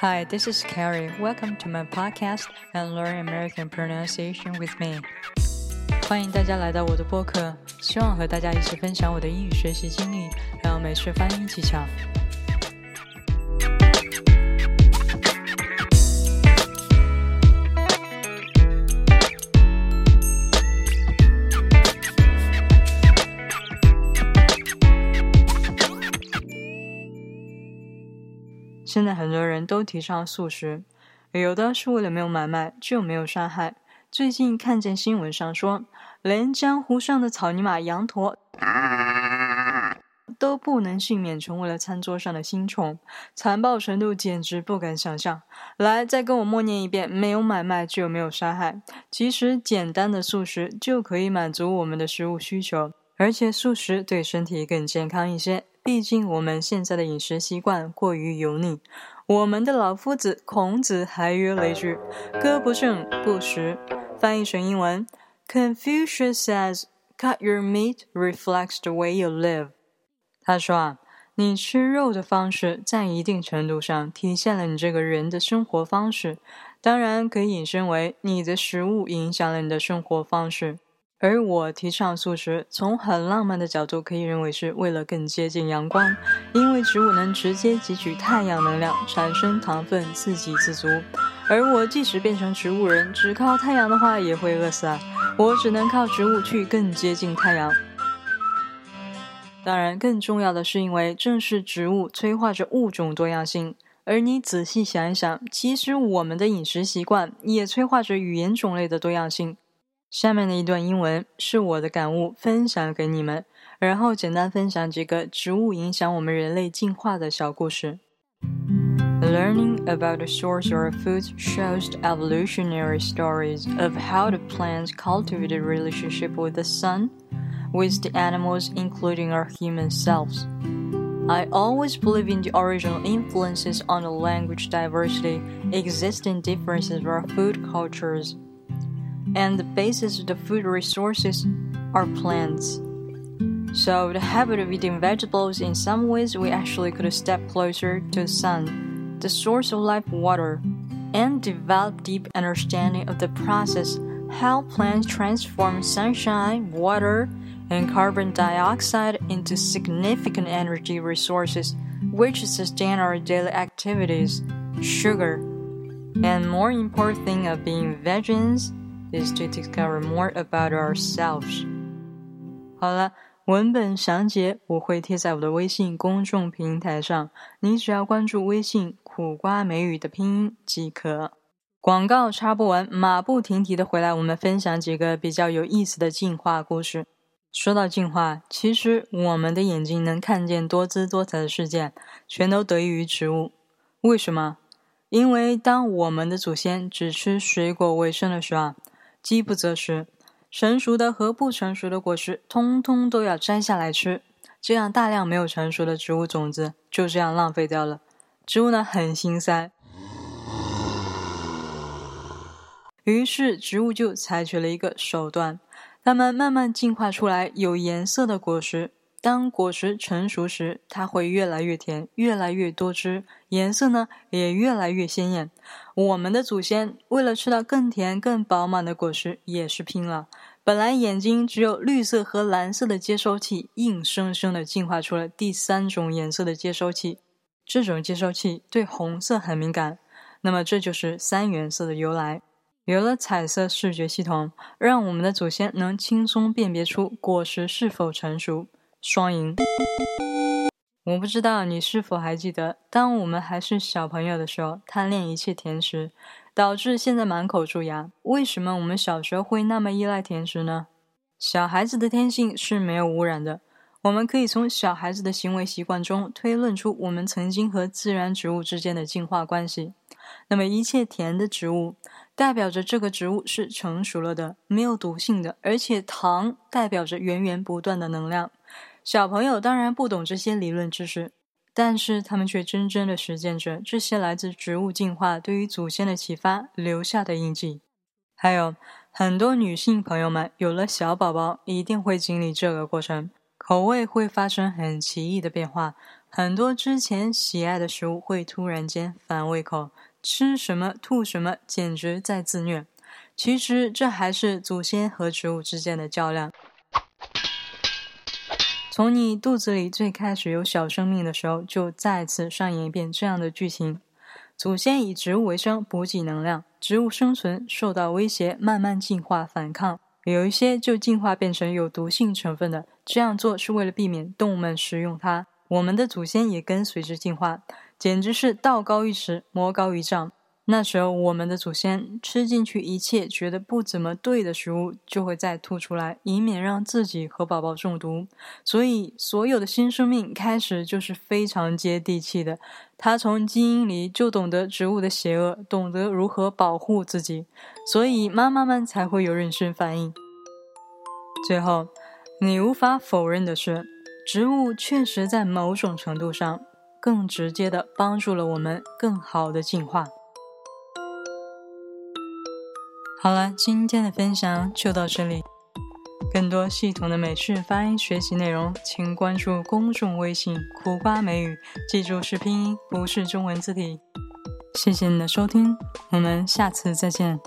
Hi, this is Carrie. Welcome to my podcast and learn American pronunciation with me. 欢迎大家来到我的播客，希望和大家一起分享我的英语学习经历，还有美式发音技巧。 现在很多人都提倡素食，有的是为了没有买卖就没有杀害。最近看见新闻上说，连江湖上的草泥马羊驼都不能幸免，成为了餐桌上的新宠，残暴程度简直不敢想象。来，再跟我默念一遍：没有买卖就没有杀害。其实简单的素食就可以满足我们的食物需求，而且素食对身体更健康一些。毕竟我们现在的饮食习惯过于油腻，我们的老夫子孔子还有了一句：“歌不正，不食。”翻译成英文，Confucius says, "Cut your meat reflects the way you live." 他说啊，你吃肉的方式在一定程度上体现了你这个人的生活方式，当然可以引申为你的食物影响了你的生活方式。而我提倡素食，从很浪漫的角度可以认为是为了更接近阳光，因为植物能直接汲取太阳能量，产生糖分，自给自足。而我即使变成植物人，只靠太阳的话也会饿死啊！我只能靠植物去更接近太阳。当然，更重要的是，因为正是植物催化着物种多样性。而你仔细想一想，其实我们的饮食习惯也催化着语言种类的多样性。下面的一段英文是我的感悟，分享给你们，然后简单分享几个植物影响我们人类进化的小故事。Learning about the source of our food shows the evolutionary stories of how the plants cultivated relationship with the sun, with the animals, including our human selves. I always believe in the original influences on the language diversity, existing differences of our food cultures and the basis of the food resources are plants. So, the habit of eating vegetables, in some ways, we actually could step closer to the sun, the source of life water, and develop deep understanding of the process how plants transform sunshine, water, and carbon dioxide into significant energy resources which sustain our daily activities, sugar. And more important thing of being vegans is to discover more about ourselves。好了，文本详解我会贴在我的微信公众平台上，你只要关注微信“苦瓜美语”的拼音即可。广告插播完，马不停蹄的回来，我们分享几个比较有意思的进化故事。说到进化，其实我们的眼睛能看见多姿多彩的世界，全都得益于植物。为什么？因为当我们的祖先只吃水果为生的时候。饥不择食，成熟的和不成熟的果实通通都要摘下来吃，这样大量没有成熟的植物种子就这样浪费掉了。植物呢很心塞，于是植物就采取了一个手段，它们慢慢进化出来有颜色的果实。当果实成熟时，它会越来越甜，越来越多汁，颜色呢也越来越鲜艳。我们的祖先为了吃到更甜、更饱满的果实，也是拼了。本来眼睛只有绿色和蓝色的接收器，硬生生的进化出了第三种颜色的接收器。这种接收器对红色很敏感。那么这就是三原色的由来。有了彩色视觉系统，让我们的祖先能轻松辨别出果实是否成熟。双赢。我不知道你是否还记得，当我们还是小朋友的时候，贪恋一切甜食，导致现在满口蛀牙。为什么我们小时候会那么依赖甜食呢？小孩子的天性是没有污染的。我们可以从小孩子的行为习惯中推论出我们曾经和自然植物之间的进化关系。那么，一切甜的植物代表着这个植物是成熟了的，没有毒性的，而且糖代表着源源不断的能量。小朋友当然不懂这些理论知识，但是他们却真正的实践着这些来自植物进化对于祖先的启发留下的印记。还有很多女性朋友们有了小宝宝，一定会经历这个过程，口味会发生很奇异的变化，很多之前喜爱的食物会突然间反胃口，吃什么吐什么，简直在自虐。其实这还是祖先和植物之间的较量。从你肚子里最开始有小生命的时候，就再次上演一遍这样的剧情：祖先以植物为生，补给能量，植物生存受到威胁，慢慢进化反抗，有一些就进化变成有毒性成分的。这样做是为了避免动物们食用它。我们的祖先也跟随之进化，简直是道高一尺，魔高一丈。那时候，我们的祖先吃进去一切觉得不怎么对的食物，就会再吐出来，以免让自己和宝宝中毒。所以，所有的新生命开始就是非常接地气的，他从基因里就懂得植物的邪恶，懂得如何保护自己，所以妈妈们才会有妊娠反应。最后，你无法否认的是，植物确实在某种程度上更直接的帮助了我们更好的进化。好了，今天的分享就到这里。更多系统的美式发音学习内容，请关注公众微信“苦瓜美语”，记住是拼音，不是中文字体。谢谢你的收听，我们下次再见。